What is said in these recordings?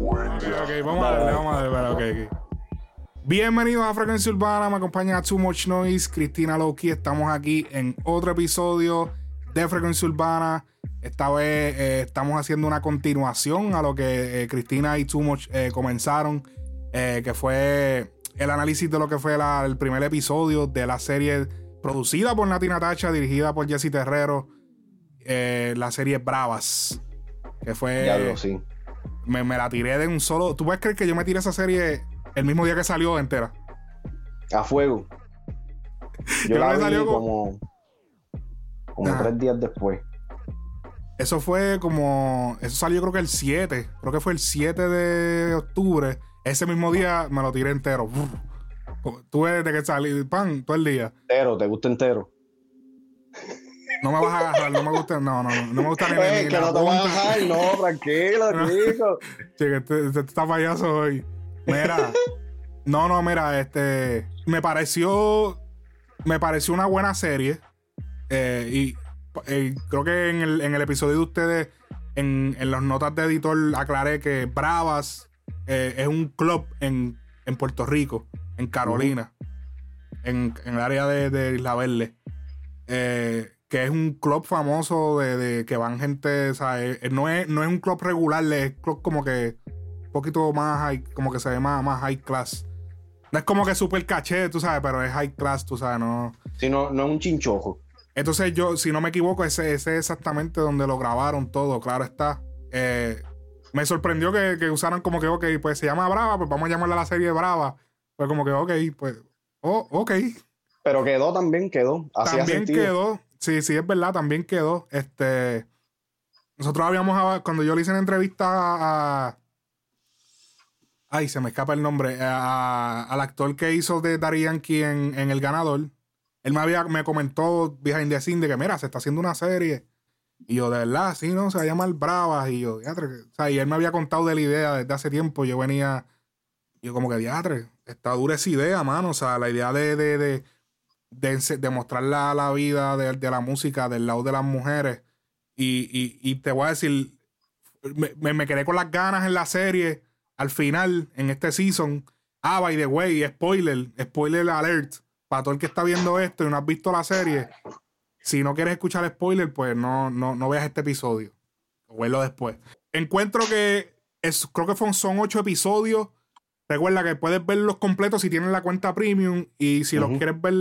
Ok, vamos a darle, vamos a darle, ok, ok. Bienvenidos a Frecuencia Urbana, me acompaña Too Much Noise, Cristina Loki. Estamos aquí en otro episodio de Frecuencia Urbana. Esta vez eh, estamos haciendo una continuación a lo que eh, Cristina y Too Much eh, comenzaron, que fue el análisis de lo que fue el primer episodio de la serie producida por Nati Natacha, dirigida por Jesse Terrero, la serie Bravas. Que fue. Ya sí. Me, me la tiré de un solo. ¿Tú puedes creer que yo me tiré esa serie el mismo día que salió entera. A fuego. Yo, la vi como, como tres días después. Eso fue como. Eso salió creo que el 7. Creo que fue el 7 de octubre. Ese mismo día me lo tiré entero. Tú eres de que salí, pan, todo el día. Entero, ¿te gusta entero? No me vas a agarrar, no me gusta, no, no, no me gusta ni, ni, que no te vas a agarrar, no, tranquilo, chico. Chico, este, este está payaso hoy. Mira, no, no, mira, este, me pareció, me pareció una buena serie eh, y eh, creo que en el, episodio de ustedes, en, las notas de editor, aclaré que Bravas eh, es un club en, Puerto Rico, en Carolina, en, el área de, Isla Verde. Que es un club famoso de, que van gente, o sea, no, es, no es un club regular, es club como que un poquito más high, como que se ve más, más high class. No es como que super caché, tú sabes, pero es high class, tú sabes, no. Sí, no, no es un chinchojo. Entonces yo, si no me equivoco, ese, ese es exactamente donde lo grabaron todo, claro está. Eh, me sorprendió que, que, usaran como que, ok, pues se llama Brava, pues vamos a llamarle a la serie Brava. Pues como que, ok, pues, oh, ok. Pero quedó también, quedó. también quedó, sí, sí, es verdad, también quedó. Este, nosotros habíamos, cuando yo le hice una entrevista a, Ay, se me escapa el nombre. Eh, al actor que hizo de Daddy Yankee en, El Ganador. Él me, había, me comentó behind the de que, mira, se está haciendo una serie. Y yo, de verdad, sí, ¿no? Se va a llamar Bravas. Y yo, diatre. O sea, y él me había contado de la idea desde hace tiempo. Yo venía. Yo, como que, diatre, está dura esa idea, mano. O sea, la idea de, de, de, de, mostrar la, vida de, la música del lado de las mujeres. Y, te voy a decir, me, me quedé con las ganas en la serie al final, en este season, ah, by the way, spoiler, spoiler alert, para todo el que está viendo esto y no has visto la serie, si no quieres escuchar spoiler, pues no, no, no veas este episodio. O verlo después. Encuentro que es, creo que son, son ocho episodios. Recuerda que puedes verlos completos si tienes la cuenta premium y si los quieres ver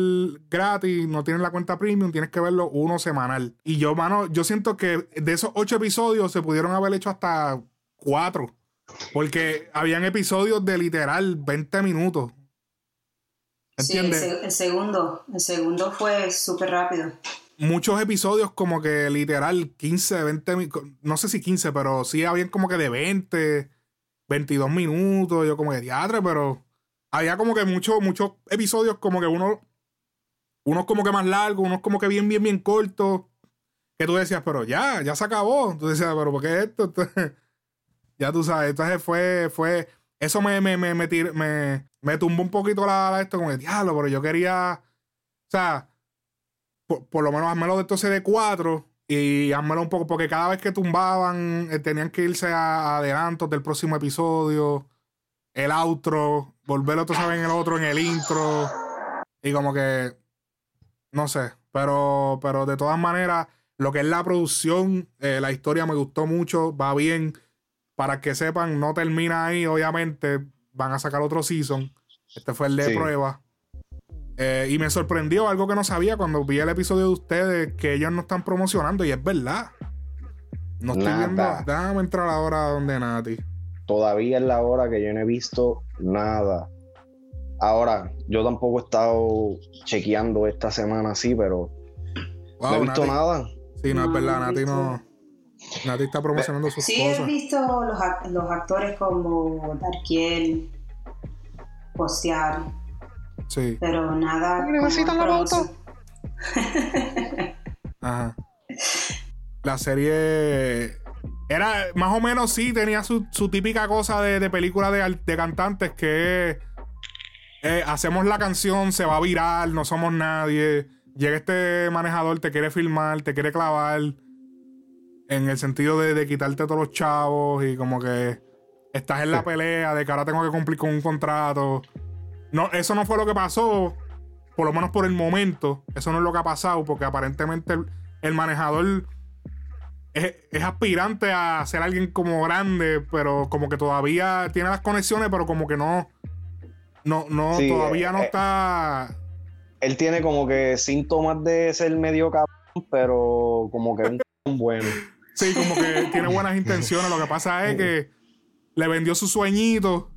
gratis, no tienes la cuenta premium, tienes que verlo uno semanal. Y yo, mano, yo siento que de esos ocho episodios se pudieron haber hecho hasta cuatro. Porque habían episodios de literal 20 minutos. ¿Entiendes? Sí, el, segundo. El segundo fue súper rápido. Muchos episodios como que literal 15, 20, no sé si 15, pero sí habían como que de 20, 22 minutos. Yo como que teatro, pero había como que muchos, muchos episodios como que uno, unos como que más largos, unos como que bien, bien, bien cortos. Que tú decías, pero ya, ya se acabó. Tú decías, pero ¿por qué esto? Ya tú sabes, entonces fue, fue, eso me, me, me, me, me, tumbó un poquito la, la, esto con el diablo, pero yo quería, o sea, por, lo menos házmelo de de cuatro y házmelo un poco, porque cada vez que tumbaban eh, tenían que irse a, adelantos del próximo episodio, el outro, volverlo, tú sabes, en el otro, en el intro, y como que, no sé, pero, pero de todas maneras, lo que es la producción, eh, la historia me gustó mucho, va bien para que sepan, no termina ahí, obviamente. Van a sacar otro season. Este fue el de prueba. Eh, y me sorprendió algo que no sabía cuando vi el episodio de ustedes que ellos no están promocionando y es verdad. No estoy viendo. Déjame entrar ahora donde Nati. Todavía es la hora que yo no he visto nada. Ahora, yo tampoco he estado chequeando esta semana así, pero no he visto nada. Sí, no, es verdad, Nati no. Nadie está promocionando sus sí, cosas. Sí, he visto los, los actores como Darkiel postear. Sí. Pero nada. ¿Necesitan la moto? Ajá. La serie. Era más o menos sí, tenía su, típica cosa de, de película de, de, cantantes que eh, hacemos la canción, se va a virar, no somos nadie. Llega este manejador, te quiere filmar, te quiere clavar en el sentido de, quitarte todos los chavos y como que estás en la pelea de que ahora tengo que cumplir con un contrato. No, eso no fue lo que pasó, por lo menos por el momento. Eso no es lo que ha pasado, porque aparentemente el, manejador es, aspirante a ser alguien como grande, pero como que todavía tiene las conexiones, pero como que no. No, no, todavía no eh, está. Él tiene como que síntomas de ser medio cabrón, pero como que un bueno. Sí, como que tiene buenas intenciones. Lo que pasa es que le vendió su sueñito.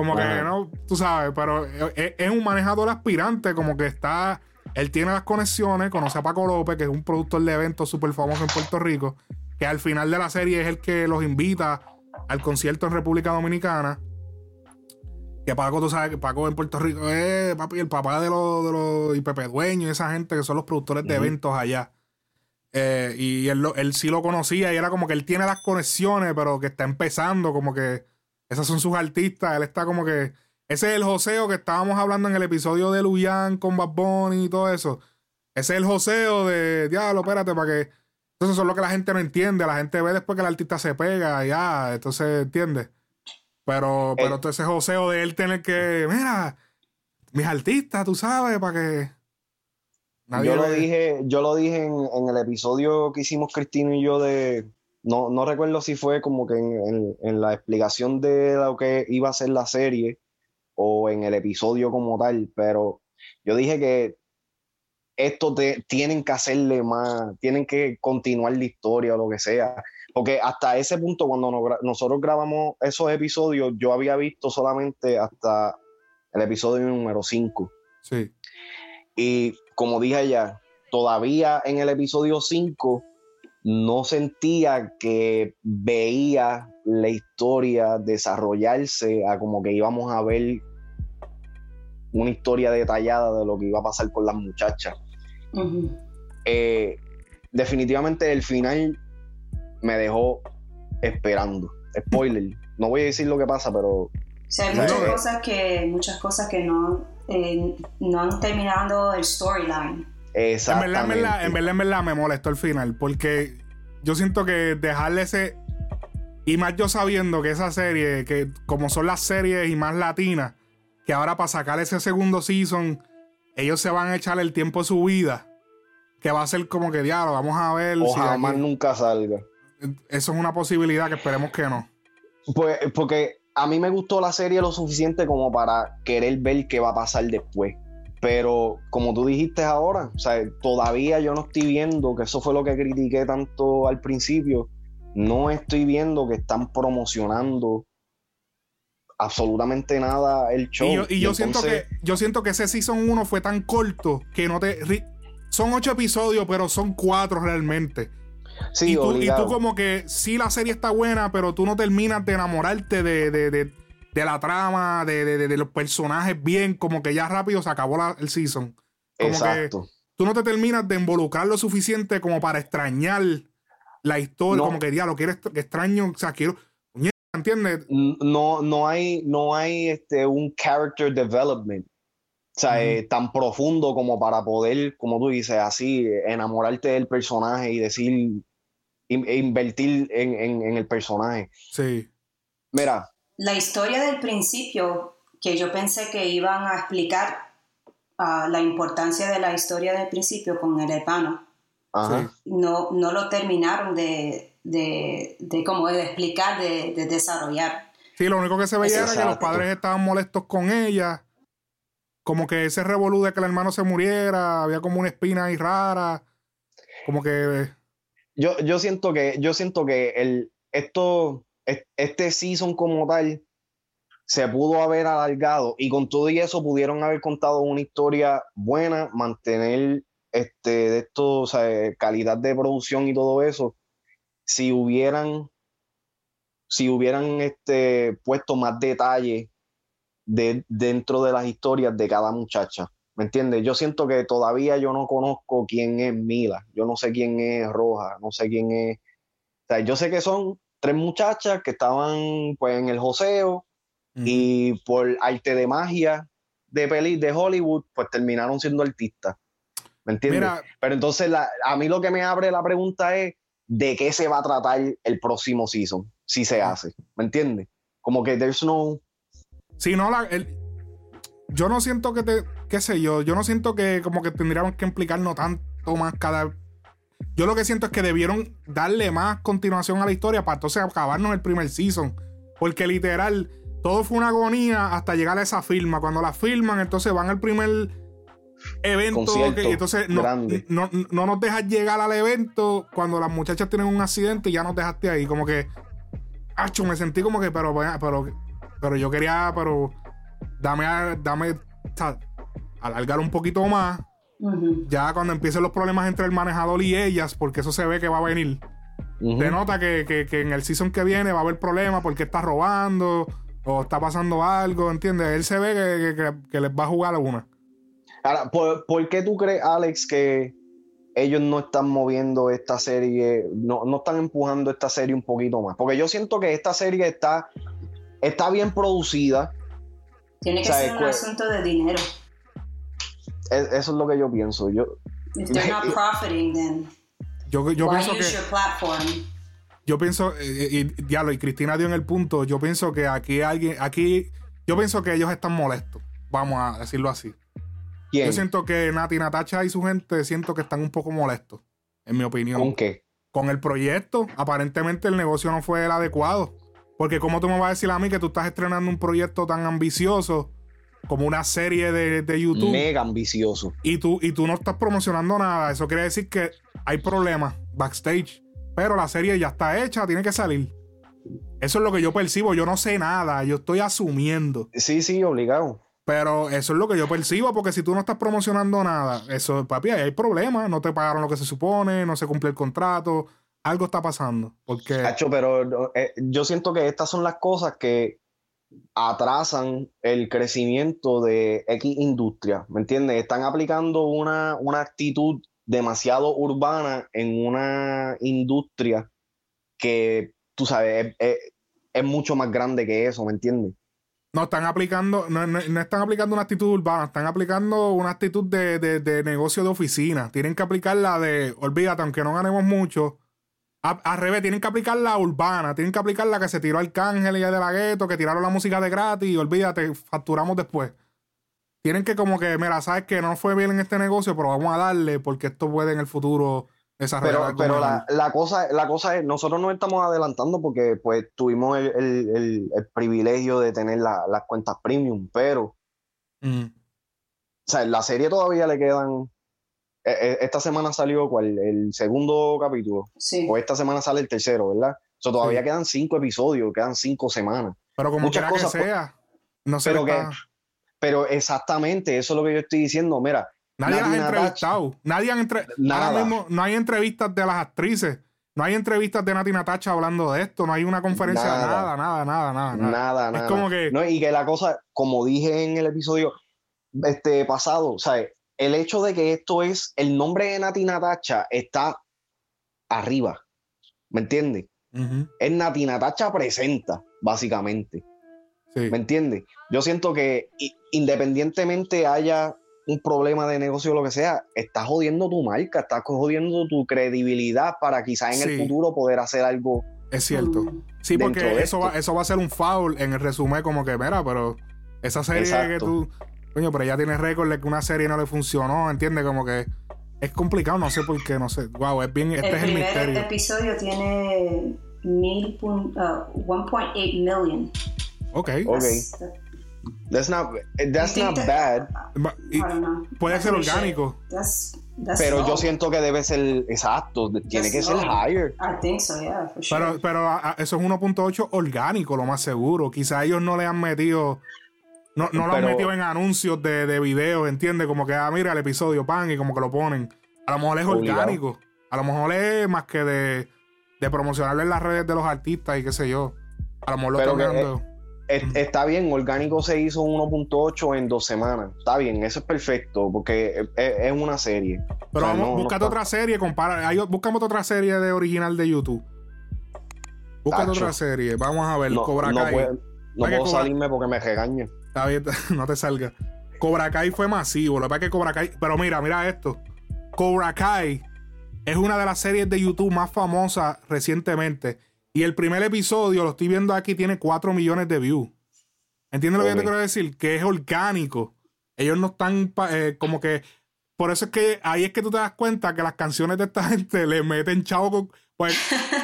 Como que no, tú sabes, pero es, un manejador aspirante, como que está. Él tiene las conexiones, conoce a Paco López, que es un productor de eventos súper famoso en Puerto Rico, que al final de la serie es el que los invita al concierto en República Dominicana. Que Paco, tú sabes que Paco en Puerto Rico es papi, el papá de los, de los y Pepe Dueño y esa gente que son los productores de eventos allá. Eh, y él, él sí lo conocía y era como que él tiene las conexiones, pero que está empezando, como que esas son sus artistas. Él está como que. Ese es el joseo que estábamos hablando en el episodio de Luyan con Bad Bunny y todo eso. Ese es el joseo de diablo, espérate, para que. Entonces, eso es lo que la gente no entiende. La gente ve después que el artista se pega, ya, entonces entiende. Pero, pero todo ese joseo de él tener que. Mira, mis artistas, tú sabes, para que yo lo dije, yo lo dije en, el episodio que hicimos Cristina y yo de. No, no recuerdo si fue como que en, la explicación de lo que iba a ser la serie o en el episodio como tal, pero yo dije que esto te, tienen que hacerle más, tienen que continuar la historia o lo que sea. Porque hasta ese punto, cuando nosotros grabamos esos episodios, yo había visto solamente hasta el episodio número 5. Sí. Y como dije ya, todavía en el episodio 5 no sentía que veía la historia desarrollarse a como que íbamos a ver una historia detallada de lo que iba a pasar con las muchachas. Eh, definitivamente el final me dejó esperando. Spoiler. No voy a decir lo que pasa, pero. hay muchas cosas que, muchas cosas que no eh, no han terminado el storyline. En verdad, en verdad, en verdad, me molestó el final, porque yo siento que dejarle ese. Y más yo sabiendo que esa serie, que como son las series y más latinas, que ahora para sacar ese segundo season, ellos se van a echar el tiempo de su vida. Que va a ser como que diablo, vamos a ver. O jamás nunca salga. Eso es una posibilidad que esperemos que no. Pues, porque a mí me gustó la serie lo suficiente como para querer ver qué va a pasar después. Pero como tú dijiste ahora, o sea, todavía yo no estoy viendo, que eso fue lo que critiqué tanto al principio, no estoy viendo que están promocionando absolutamente nada el show. Y yo, siento que yo siento que ese season 1 fue tan corto que no te son ocho episodios, pero son cuatro realmente y, tú, como que sí la serie está buena, pero tú no terminas de enamorarte de, la trama, de, los personajes bien, como que ya rápido se acabó el season. Como Exacto. que tú no te terminas de involucrar lo suficiente como para extrañar la historia, como que ya lo quieres extraño, o sea, quiero, ¿entiendes? No, no hay, no hay este, un character development. O sea, eh, tan profundo como para poder, como tú dices, así, enamorarte del personaje y decir, e invertir en, el personaje. Sí. Mira. La historia del principio, que yo pensé que iban a explicar ah, la importancia de la historia del principio con el hermano, no, no lo terminaron de, de, de, como de explicar, de, desarrollar. Sí, lo único que se veía era que los padres estaban molestos con ella. Como que ese revolú de que el hermano se muriera, había como una espina ahí rara. Como que yo, yo siento que, yo siento que el, esto, este season como tal se pudo haber alargado y con todo y eso pudieron haber contado una historia buena, mantener este, de esto, o sea, calidad de producción y todo eso, si hubieran, si hubieran este, puesto más detalle de, dentro de las historias de cada muchacha. ¿Me entiendes? Yo siento que todavía yo no conozco quién es Mila, yo no sé quién es Roja, no sé quién es. O sea, yo sé que son tres muchachas que estaban pues en el joseo y por arte de magia de peli de Hollywood, pues terminaron siendo artistas. ¿Me entiendes? Pero entonces a mí lo que me abre la pregunta es de qué se va a tratar el próximo season, si se hace. ¿Me entiendes? Como que there's no. Si no, la, yo no siento que te. qué sé yo. Yo no siento que como que tendríamos que implicarnos tanto más cada. Yo lo que siento es que debieron darle más continuación a la historia para entonces acabarnos el primer season. Porque literal, todo fue una agonía hasta llegar a esa firma. Cuando la firman, entonces van al primer evento que entonces no, no, no, nos dejas llegar al evento cuando las muchachas tienen un accidente y ya nos dejaste ahí. Como que, acho, me sentí como que, pero, pero, pero yo quería, pero dame, dame, alargar un poquito más. Ya cuando empiecen los problemas entre el manejador y ellas, porque eso se ve que va a venir. Te nota que, que, en el season que viene va a haber problemas porque está robando o está pasando algo, ¿entiendes? Él se ve que, les va a jugar alguna. Ahora, ¿por, qué tú crees, Alex, que ellos no están moviendo esta serie, no, no, están empujando esta serie un poquito más? Porque yo siento que esta serie está, está bien producida. Tiene que ser un asunto de dinero. Eso es lo que yo pienso. Yo, If they're not profiting, then yo, yo pienso que yo pienso, eh, y, diablo, y Cristina dio en el punto, yo pienso que aquí alguien, aquí, yo pienso que ellos están molestos, vamos a decirlo así. Yo siento que Nati Natacha y su gente siento que están un poco molestos, en mi opinión. ¿Con qué? Con el proyecto. Aparentemente el negocio no fue el adecuado. Porque como tú me vas a decir a mí que tú estás estrenando un proyecto tan ambicioso como una serie de, de YouTube. Mega ambicioso. Y tú, y tú no estás promocionando nada. Eso quiere decir que hay problemas backstage. Pero la serie ya está hecha, tiene que salir. Eso es lo que yo percibo. Yo no sé nada. Yo estoy asumiendo. Sí, sí, obligado. Pero eso es lo que yo percibo, porque si tú no estás promocionando nada, eso, papi, ahí hay problemas, no te pagaron lo que se supone, no se cumple el contrato, algo está pasando. Porque... pero eh, yo siento que estas son las cosas que atrasan el crecimiento de X industria, ¿me entiendes? Están aplicando una, una actitud demasiado urbana en una industria que, tú sabes, es mucho más grande que eso, ¿me entiendes? No, están aplicando, no, no, están aplicando una actitud urbana, están aplicando una actitud de, de, negocio de oficina. Tienen que aplicar la de, olvídate, aunque no ganemos mucho, al revés, tienen que aplicar la urbana, tienen que aplicar la que se tiró Arcángel y de la gueto, que tiraron la música de gratis, y olvídate, facturamos después. Tienen que como que, mira, sabes que no fue bien en este negocio, pero vamos a darle porque esto puede en el futuro pero, pero la, la, cosa, la cosa es, nosotros nos estamos adelantando porque pues tuvimos el, el, el, privilegio de tener las cuentas premium, pero mm. o sea, la serie todavía le quedan. E, e, esta semana salió cuál, el segundo capítulo. Sí. O esta semana sale el tercero, ¿verdad? O sea, todavía quedan cinco episodios, quedan cinco semanas. Pero como Muchas cosas, que sea, no sé. Pero, que, pero exactamente, eso es lo que yo estoy diciendo. Mira, Nadie ha entrevistado. Nadie entre... Ahora mismo no hay entrevistas de las actrices. No hay entrevistas de Nati Natacha hablando de esto. No hay una conferencia. Nada, nada, nada, nada. Nada, nada. Es como que. No, y que la cosa, como dije en el episodio este pasado, ¿sabes? El hecho de que esto es. El nombre de Nati Natacha está arriba. ¿Me entiendes? Es Nati Natacha presenta, básicamente. ¿Me entiendes? Yo siento que independientemente haya un problema de negocio o lo que sea, estás jodiendo tu marca, estás jodiendo tu credibilidad para quizás en el futuro poder hacer algo. Es cierto. Sí, porque eso va, eso va a ser un foul en el resumen, como que, mira, pero esa serie que tú. Coño, pero ya tienes récord de que una serie no le funcionó, ¿entiendes? Como que es complicado, no sé por qué, no sé. Wow, es bien, este el es el misterio. El episodio tiene 1.8 uh, million. Ok. Ok. That's not, that's not bad. puede ser orgánico. pero yo siento que debe ser exacto. Tiene que ser higher. Pero, pero eso es 1.8 orgánico, lo más seguro. Quizá ellos no le han metido. No, no lo han metido en anuncios de, de videos, ¿entiendes? Como que, ah, mira el episodio, pan, y como que lo ponen. A lo mejor es orgánico. A lo mejor es más que de, de promocionarle en las redes de los artistas y qué sé yo. A lo mejor lo están está bien, orgánico se hizo 1.8 en dos semanas. Está bien, eso es perfecto, porque es, una serie. Pero vamos, búscate otra serie, compara. buscamos otra serie de original de YouTube. Búscate otra serie. Vamos a ver, Cobra Kai. No puedo, salirme porque me regaña. Está bien, no te salga. Cobra Kai fue masivo. Lo que pasa es que Cobra Kai. Pero mira, mira esto. Cobra Kai es una de las series de YouTube más famosas recientemente Y el primer episodio, lo estoy viendo aquí, tiene 4 millones de views. ¿Entiendes lo que te quiero decir? Que es orgánico. Ellos no están eh, como que. Por eso es que ahí es que tú te das cuenta que las canciones de esta gente le meten chavo con. Pues,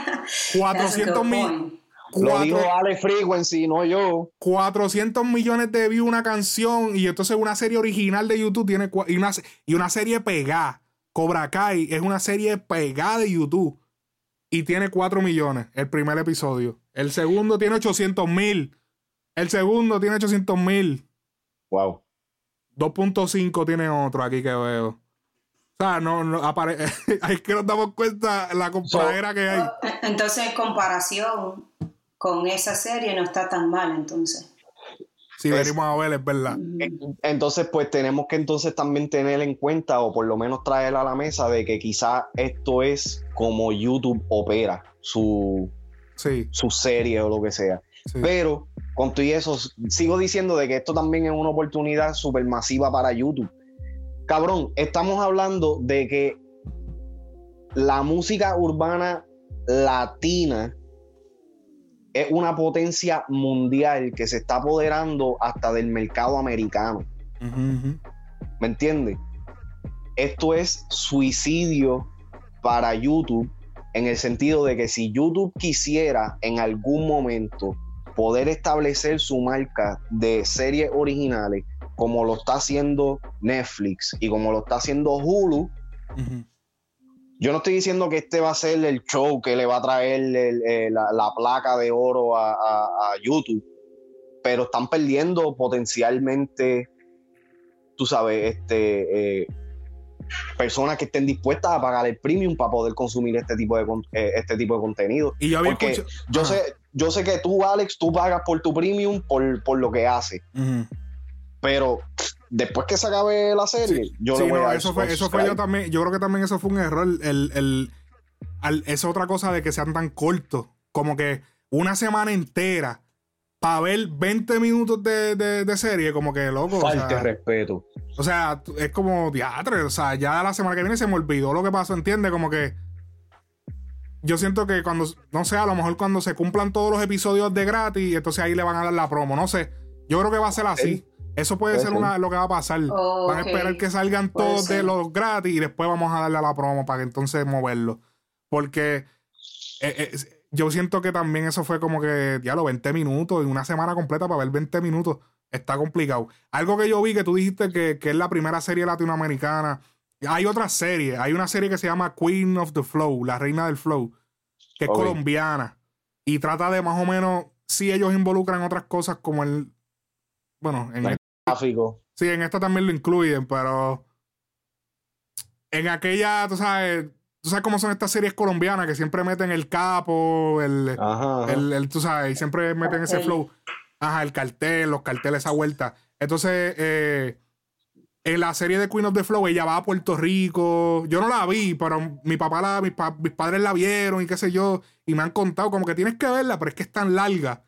400 mil. Lo dijo Ale Frequency, no yo. 400 millones de views una canción y entonces una serie original de YouTube tiene y una, y una serie pegada. Cobra Kai es una serie pegada de YouTube y tiene 4 millones el primer episodio. El segundo tiene 800 mil. El segundo tiene 800 mil. Wow. 2.5 tiene otro aquí que veo. O sea, no, no aparece. Hay que nos damos cuenta la comparadera que hay. Entonces, en comparación con esa serie, no está tan mal, entonces. Si venimos a ver, es verdad. Entonces, pues tenemos que entonces también tener en cuenta, o por lo menos traer a la mesa, de que quizá esto es como YouTube opera su, su serie o lo que sea. Pero con todo eso, sigo diciendo de que esto también es una oportunidad súper masiva para YouTube. Cabrón, estamos hablando de que la música urbana latina es una potencia mundial que se está apoderando hasta del mercado americano. ¿Me entiendes? Esto es suicidio para YouTube en el sentido de que si YouTube quisiera en algún momento poder establecer su marca de series originales, como lo está haciendo Netflix y como lo está haciendo Hulu, yo no estoy diciendo que este va a ser el show que le va a traer eh, la, placa de oro a, YouTube, pero están perdiendo potencialmente, tú sabes, este, eh, personas que estén dispuestas a pagar el premium para poder consumir este tipo de, eh, este tipo de contenido. Y yo Porque yo sé, yo sé que tú, Alex, tú pagas por tu premium por, lo que hace. Pero después que se acabe la serie, yo lo voy a eso fue, eso fue yo también, yo creo que también eso fue un error. El, el, es otra cosa de que sean tan cortos. Como que una semana entera para ver 20 minutos de, serie, como que loco. Falta respeto. O sea, es como teatro. O sea, ya la semana que viene se me olvidó lo que pasó, ¿entiendes? Como que. Yo siento que cuando, no sé, a lo mejor cuando se cumplan todos los episodios de gratis, entonces ahí le van a dar la promo. No sé. Yo creo que va a ser así. Eso puede, ser, Una, lo que va a pasar. Van a esperar que salgan todos de los gratis y después vamos a darle a la promo para que entonces moverlo. Porque eh, eh, yo siento que también eso fue como que, ya lo 20 minutos, en una semana completa para ver 20 minutos, está complicado. Algo que yo vi que tú dijiste que, es la primera serie latinoamericana. Hay otra serie, hay una serie que se llama Queen of the Flow, la reina del flow, que es colombiana. Y trata de más o menos, si ellos involucran otras cosas como el, bueno, en Sí, en esta también lo incluyen, pero en aquella, tú sabes, tú sabes cómo son estas series colombianas que siempre meten el capo, el, el, tú sabes, y siempre meten ese flow. Ajá, el cartel, los carteles, esa vuelta. Entonces, eh, en la serie de Queen of the Flow, ella va a Puerto Rico. Yo no la vi, pero mi papá, la, mis, mis padres la vieron y qué sé yo, y me han contado como que tienes que verla, pero es que es tan larga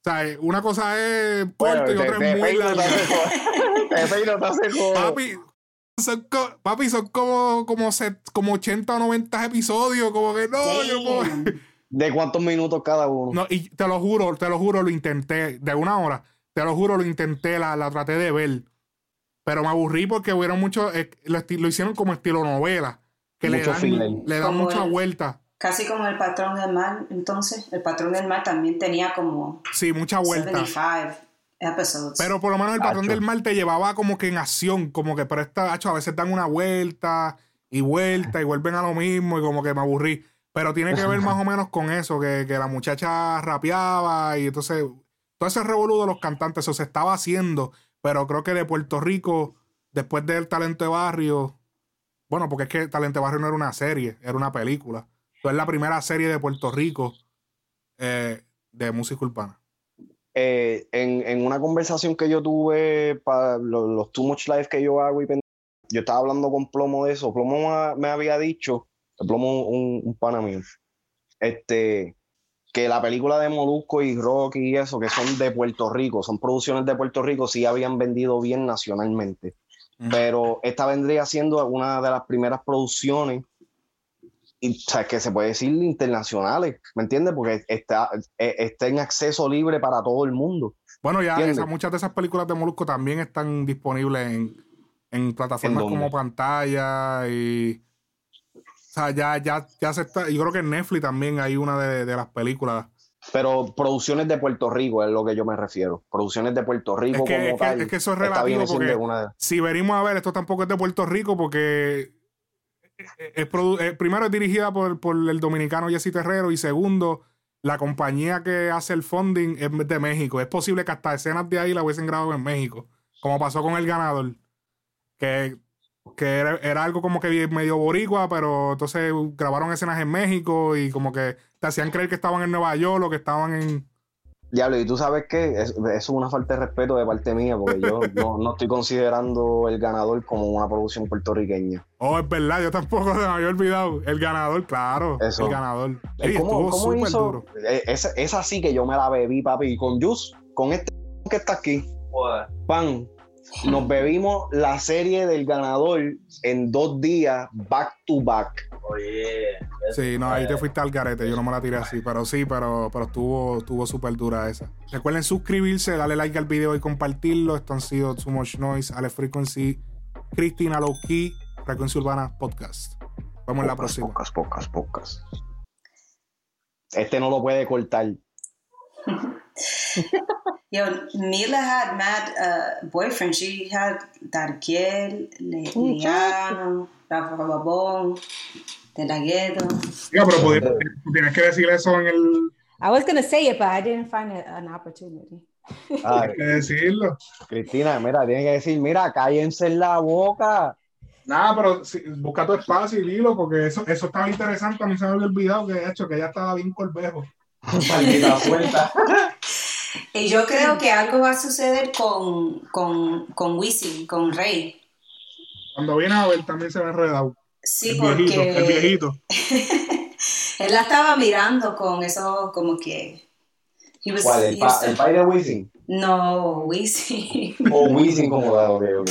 o sea, una cosa es corta y otra es muy larga. papi, son, papi, son como, como, como 80 o 90 episodios, como que no, yo ¿De cuántos minutos cada uno? No, y te lo juro, te lo juro, lo intenté, de una hora, te lo juro, lo intenté, la, la traté de ver. Pero me aburrí porque hubieron mucho, eh, lo, lo, hicieron como estilo novela, que le dan, le dan mucha vuelta. Casi como el patrón del mal, entonces. El patrón del mal también tenía como. Sí, mucha vuelta. 75 episodes. Pero por lo menos el patrón del mal te llevaba como que en acción, como que, pero esta, a veces dan una vuelta y vuelta y vuelven a lo mismo y como que me aburrí. Pero tiene que ver más o menos con eso, que, la muchacha rapeaba y entonces todo ese revoludo de los cantantes, eso se estaba haciendo, pero creo que de Puerto Rico, después del Talento de Barrio, bueno, porque es que Talento de Barrio no era una serie, era una película es la primera serie de Puerto Rico eh, de música urbana. Eh, en, una conversación que yo tuve para los, Too Much Life que yo hago, y yo estaba hablando con Plomo de eso. Plomo me, había dicho, Plomo un, un pana mío, este, que la película de Molusco y Rocky y eso, que son de Puerto Rico, son producciones de Puerto Rico, sí habían vendido bien nacionalmente. Pero esta vendría siendo una de las primeras producciones o sea, que se puede decir internacionales, ¿me entiendes? Porque está, e, está en acceso libre para todo el mundo. Bueno, ya muchas de esas películas de Molusco también están disponibles en, en plataformas como pantalla y. O sea, ya, ya, ya se está. Yo creo que en Netflix también hay una de, las películas. Pero producciones de Puerto Rico es lo que yo me refiero. Producciones de Puerto Rico es que, como es que, eso es relativo porque si venimos a ver, esto tampoco es de Puerto Rico porque es, eh, primero es dirigida por, por, el dominicano Jesse Terrero y segundo, la compañía que hace el funding es de México. Es posible que hasta escenas de ahí la hubiesen grabado en México, como pasó con El Ganador, que, que era, algo como que medio boricua, pero entonces grabaron escenas en México y como que te hacían creer que estaban en Nueva York o que estaban en Diablo, y tú sabes que eso es una falta de respeto de parte mía, porque yo no, estoy considerando el ganador como una producción puertorriqueña. Oh, es verdad, yo tampoco me había olvidado. El ganador, claro. El ganador. ¿Cómo, estuvo hizo? Duro. Eh, es, así que yo me la bebí, papi. Y con Juice, con este que está aquí, pan, nos bebimos la serie del ganador en dos días, back to back. Oye. Sí, no, ahí te fuiste al garete. Yo no me la tiré así, pero sí, pero, pero estuvo, estuvo súper dura esa. Recuerden suscribirse, darle like al video y compartirlo. Esto han sido Too Much Noise, Ale Frequency, Cristina Lowkey, Frequency Urbana Podcast. Vamos en la próxima. Pocas, pocas, pocas. Este no lo puede cortar. Yo, Mila had mad uh, boyfriend. She had Darkiel, Liano, Rafa Babón, De La Guedo. Yeah, pero tienes que decir eso en el. I was gonna say it, but I didn't find an opportunity. Ah, Tienes que decirlo. Cristina, mira, tienes que decir, mira, cállense en la boca. Nada, pero busca tu espacio y dilo, porque eso, eso estaba interesante. A mí se me había olvidado que, de hecho, que ella estaba bien corbejo. Y yo creo que algo va a suceder con, con, con Wisin, con Rey. Cuando viene a ver también se ve enredado. Sí, porque... el viejito. Él la estaba mirando con eso como que... ¿Cuál? ¿El, pa, ¿El pai de Wisin? No, Wisin. O Wisin como da, ok, ok.